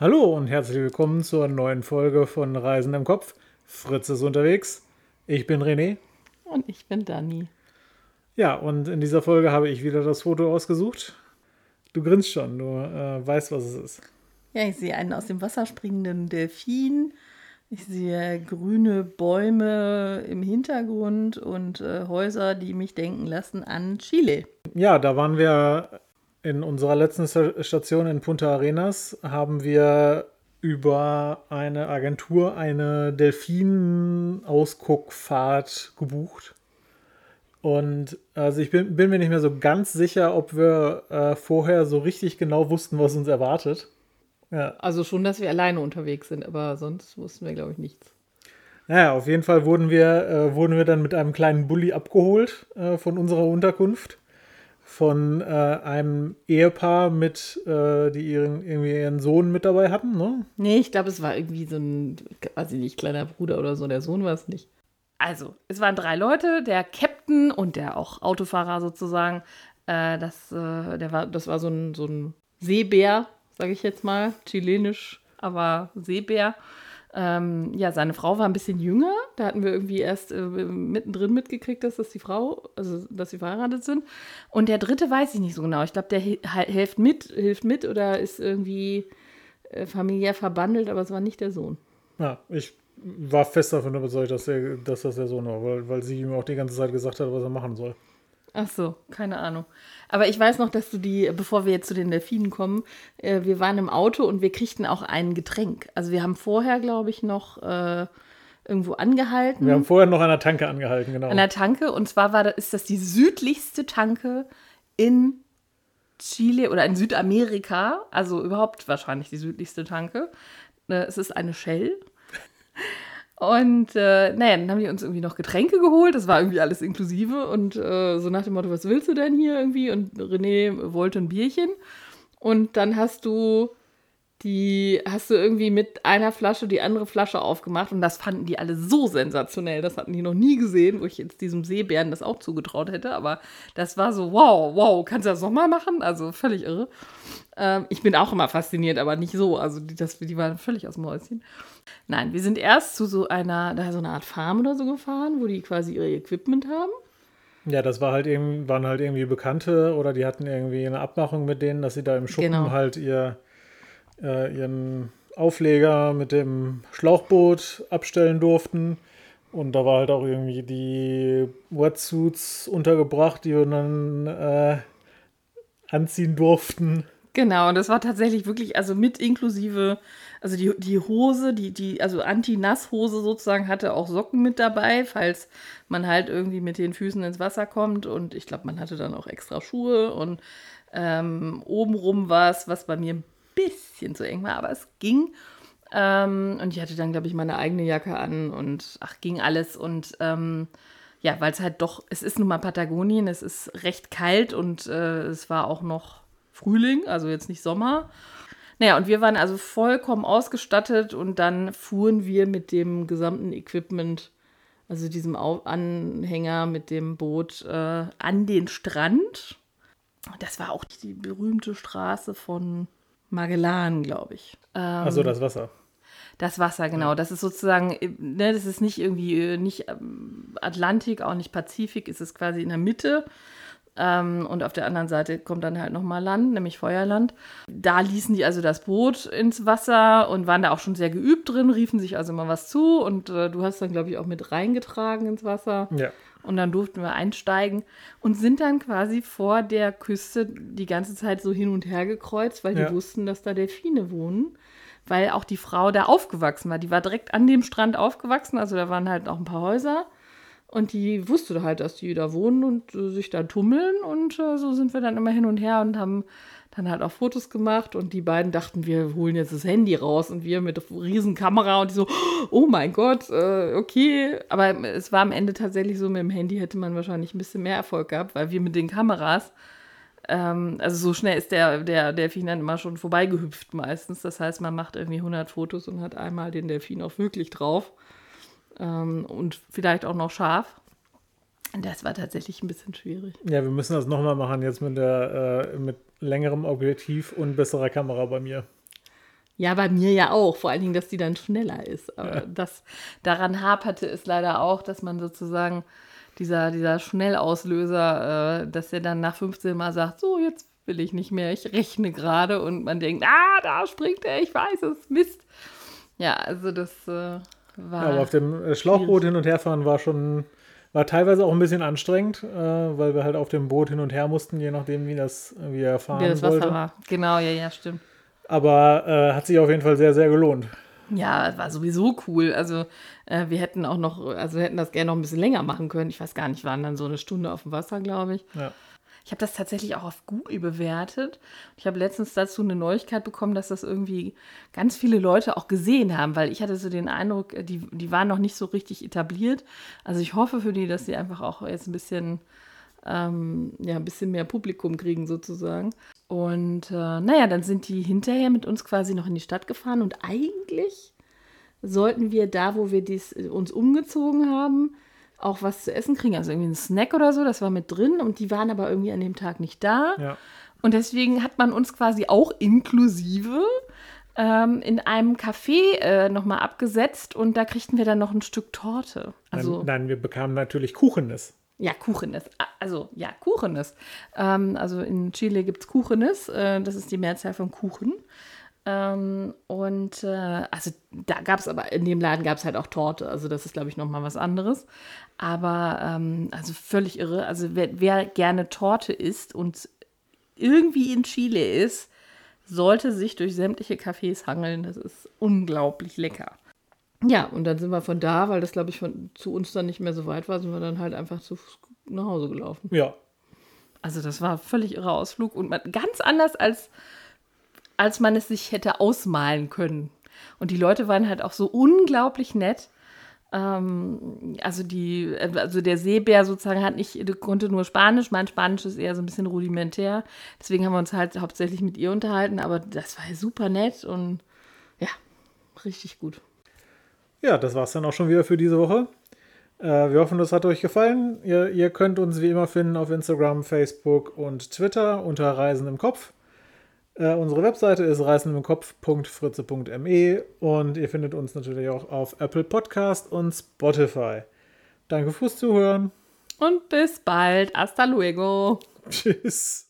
Hallo und herzlich willkommen zur neuen Folge von Reisen im Kopf. Fritz ist unterwegs. Ich bin René. Und ich bin Dani. Ja, und in dieser Folge habe ich wieder das Foto ausgesucht. Du grinst schon, du äh, weißt, was es ist. Ja, ich sehe einen aus dem Wasser springenden Delfin. Ich sehe grüne Bäume im Hintergrund und äh, Häuser, die mich denken lassen an Chile. Ja, da waren wir in unserer letzten Station in Punta Arenas, haben wir über eine Agentur eine Delfinausguckfahrt gebucht. Und also ich bin, bin, mir nicht mehr so ganz sicher, ob wir äh, vorher so richtig genau wussten, was uns erwartet. Ja. Also schon, dass wir alleine unterwegs sind, aber sonst wussten wir, glaube ich, nichts. Naja, auf jeden Fall wurden wir, äh, wurden wir dann mit einem kleinen Bulli abgeholt äh, von unserer Unterkunft. Von äh, einem Ehepaar mit, äh, die ihren, irgendwie ihren Sohn mit dabei hatten, ne? Nee, ich glaube, es war irgendwie so ein, ich nicht, kleiner Bruder oder so. Der Sohn war es nicht. Also, es waren drei Leute, der Captain und der auch Autofahrer sozusagen. Äh, das, äh, der war, das war so ein, so ein Seebär, sage ich jetzt mal, chilenisch, aber Seebär. Ähm, ja, seine Frau war ein bisschen jünger. Da hatten wir irgendwie erst äh, mittendrin mitgekriegt, dass das die Frau, also dass sie verheiratet sind. Und der dritte weiß ich nicht so genau. Ich glaube, der hilft mit, hilft mit oder ist irgendwie äh, familiär verbandelt, aber es war nicht der Sohn. Ja, ich war fest davon überzeugt, dass, der, dass das der Sohn war, weil, weil sie ihm auch die ganze Zeit gesagt hat, was er machen soll. Ach so, keine Ahnung. Aber ich weiß noch, dass du die, bevor wir jetzt zu den Delfinen kommen, äh, wir waren im Auto und wir kriegten auch ein Getränk. Also wir haben vorher, glaube ich, noch äh, irgendwo angehalten. Wir haben vorher noch an der Tanke angehalten, genau. An der Tanke. Und zwar war das, ist das die südlichste Tanke in Chile oder in Südamerika. Also überhaupt wahrscheinlich die südlichste Tanke. Äh, es ist eine Shell. Und äh, naja, dann haben die uns irgendwie noch Getränke geholt. Das war irgendwie alles inklusive. Und äh, so nach dem Motto, was willst du denn hier irgendwie? Und René wollte ein Bierchen. Und dann hast du die hast du irgendwie mit einer Flasche die andere Flasche aufgemacht und das fanden die alle so sensationell. Das hatten die noch nie gesehen, wo ich jetzt diesem Seebären das auch zugetraut hätte. Aber das war so, wow, wow, kannst du das nochmal machen? Also völlig irre. Ähm, ich bin auch immer fasziniert, aber nicht so. Also die, das, die waren völlig aus dem Häuschen. Nein, wir sind erst zu so einer, da so eine Art Farm oder so gefahren, wo die quasi ihr Equipment haben. Ja, das war halt irgendwie, waren halt irgendwie Bekannte oder die hatten irgendwie eine Abmachung mit denen, dass sie da im Schuppen genau. halt ihr äh, ihren Aufleger mit dem Schlauchboot abstellen durften. Und da war halt auch irgendwie die Wetsuits untergebracht, die wir dann äh, anziehen durften. Genau, und das war tatsächlich wirklich, also mit inklusive, also die, die Hose, die, die, also Anti-Nass-Hose sozusagen hatte auch Socken mit dabei, falls man halt irgendwie mit den Füßen ins Wasser kommt. Und ich glaube, man hatte dann auch extra Schuhe und ähm, obenrum war es, was bei mir bisschen zu eng war, aber es ging. Ähm, und ich hatte dann, glaube ich, meine eigene Jacke an und ach, ging alles. Und ähm, ja, weil es halt doch, es ist nun mal Patagonien, es ist recht kalt und äh, es war auch noch Frühling, also jetzt nicht Sommer. Naja, und wir waren also vollkommen ausgestattet und dann fuhren wir mit dem gesamten Equipment, also diesem Anhänger mit dem Boot, äh, an den Strand. Das war auch die berühmte Straße von Magellan, glaube ich. Ähm, also das Wasser. Das Wasser, genau. Das ist sozusagen, ne, das ist nicht irgendwie, äh, nicht ähm, Atlantik, auch nicht Pazifik, es ist quasi in der Mitte. Ähm, und auf der anderen Seite kommt dann halt nochmal Land, nämlich Feuerland. Da ließen die also das Boot ins Wasser und waren da auch schon sehr geübt drin, riefen sich also immer was zu. Und äh, du hast dann, glaube ich, auch mit reingetragen ins Wasser. Ja. Und dann durften wir einsteigen und sind dann quasi vor der Küste die ganze Zeit so hin und her gekreuzt, weil die ja. wussten, dass da Delfine wohnen. Weil auch die Frau da aufgewachsen war. Die war direkt an dem Strand aufgewachsen, also da waren halt auch ein paar Häuser. Und die wusste halt, dass die da wohnen und äh, sich da tummeln. Und äh, so sind wir dann immer hin und her und haben dann halt auch Fotos gemacht und die beiden dachten, wir holen jetzt das Handy raus und wir mit riesen Kamera und die so, oh mein Gott, äh, okay. Aber es war am Ende tatsächlich so, mit dem Handy hätte man wahrscheinlich ein bisschen mehr Erfolg gehabt, weil wir mit den Kameras, ähm, also so schnell ist der, der Delfin dann immer schon vorbeigehüpft meistens. Das heißt, man macht irgendwie 100 Fotos und hat einmal den Delfin auch wirklich drauf. Ähm, und vielleicht auch noch scharf. Das war tatsächlich ein bisschen schwierig. Ja, wir müssen das nochmal machen jetzt mit, der, äh, mit längerem Objektiv und besserer Kamera bei mir. Ja, bei mir ja auch. Vor allen Dingen, dass die dann schneller ist. Aber ja. das, daran haperte es leider auch, dass man sozusagen dieser, dieser Schnellauslöser, äh, dass er dann nach 15 Mal sagt, so, jetzt will ich nicht mehr, ich rechne gerade und man denkt, ah, da springt er, ich weiß es, Mist. Ja, also das äh, war. Ja, aber auf dem äh, Schlauchboot hin und her fahren war schon, war teilweise auch ein bisschen anstrengend, äh, weil wir halt auf dem Boot hin und her mussten, je nachdem, wie das, wie er fahren wie das Wasser wollte. war. Genau, ja, ja, stimmt. Aber äh, hat sich auf jeden Fall sehr, sehr gelohnt. Ja, war sowieso cool. Also äh, wir hätten auch noch, also hätten das gerne noch ein bisschen länger machen können. Ich weiß gar nicht, waren dann so eine Stunde auf dem Wasser, glaube ich. Ja. Ich habe das tatsächlich auch auf Google bewertet. Ich habe letztens dazu eine Neuigkeit bekommen, dass das irgendwie ganz viele Leute auch gesehen haben, weil ich hatte so den Eindruck, die, die waren noch nicht so richtig etabliert. Also ich hoffe für die, dass sie einfach auch jetzt ein bisschen, ähm, ja, ein bisschen mehr Publikum kriegen sozusagen. Und äh, naja, dann sind die hinterher mit uns quasi noch in die Stadt gefahren und eigentlich sollten wir da, wo wir dies, uns umgezogen haben, auch was zu essen kriegen. Also irgendwie ein Snack oder so, das war mit drin und die waren aber irgendwie an dem Tag nicht da. Ja. Und deswegen hat man uns quasi auch inklusive ähm, in einem Café äh, nochmal abgesetzt und da kriegten wir dann noch ein Stück Torte. Also, nein, nein wir bekamen natürlich Kuchenes. Ja, Kuchenes. Also, ja, Kuchenes. Ähm, also in Chile gibt es Kuchenes. Äh, das ist die Mehrzahl von Kuchen. Ähm, und äh, also da gab es aber, in dem Laden gab es halt auch Torte. Also das ist, glaube ich, nochmal was anderes. Aber ähm, also völlig irre. Also wer, wer gerne Torte isst und irgendwie in Chile ist, sollte sich durch sämtliche Cafés hangeln. Das ist unglaublich lecker. Ja, und dann sind wir von da, weil das, glaube ich, von, zu uns dann nicht mehr so weit war, sind wir dann halt einfach zu nach Hause gelaufen. Ja. Also das war völlig irre Ausflug und man, ganz anders als, als man es sich hätte ausmalen können. Und die Leute waren halt auch so unglaublich nett. Ähm, also die, also der Seebär sozusagen hat nicht, konnte nur Spanisch. Mein Spanisch ist eher so ein bisschen rudimentär. Deswegen haben wir uns halt hauptsächlich mit ihr unterhalten. Aber das war super nett und ja, richtig gut. Ja, das war es dann auch schon wieder für diese Woche. Äh, wir hoffen, das hat euch gefallen. Ihr, ihr, könnt uns wie immer finden auf Instagram, Facebook und Twitter unter Reisen im Kopf. Äh, unsere Webseite ist reisenimkopf.fritze.me und ihr findet uns natürlich auch auf Apple Podcast und Spotify. Danke fürs Zuhören. Und bis bald. Hasta luego. Tschüss.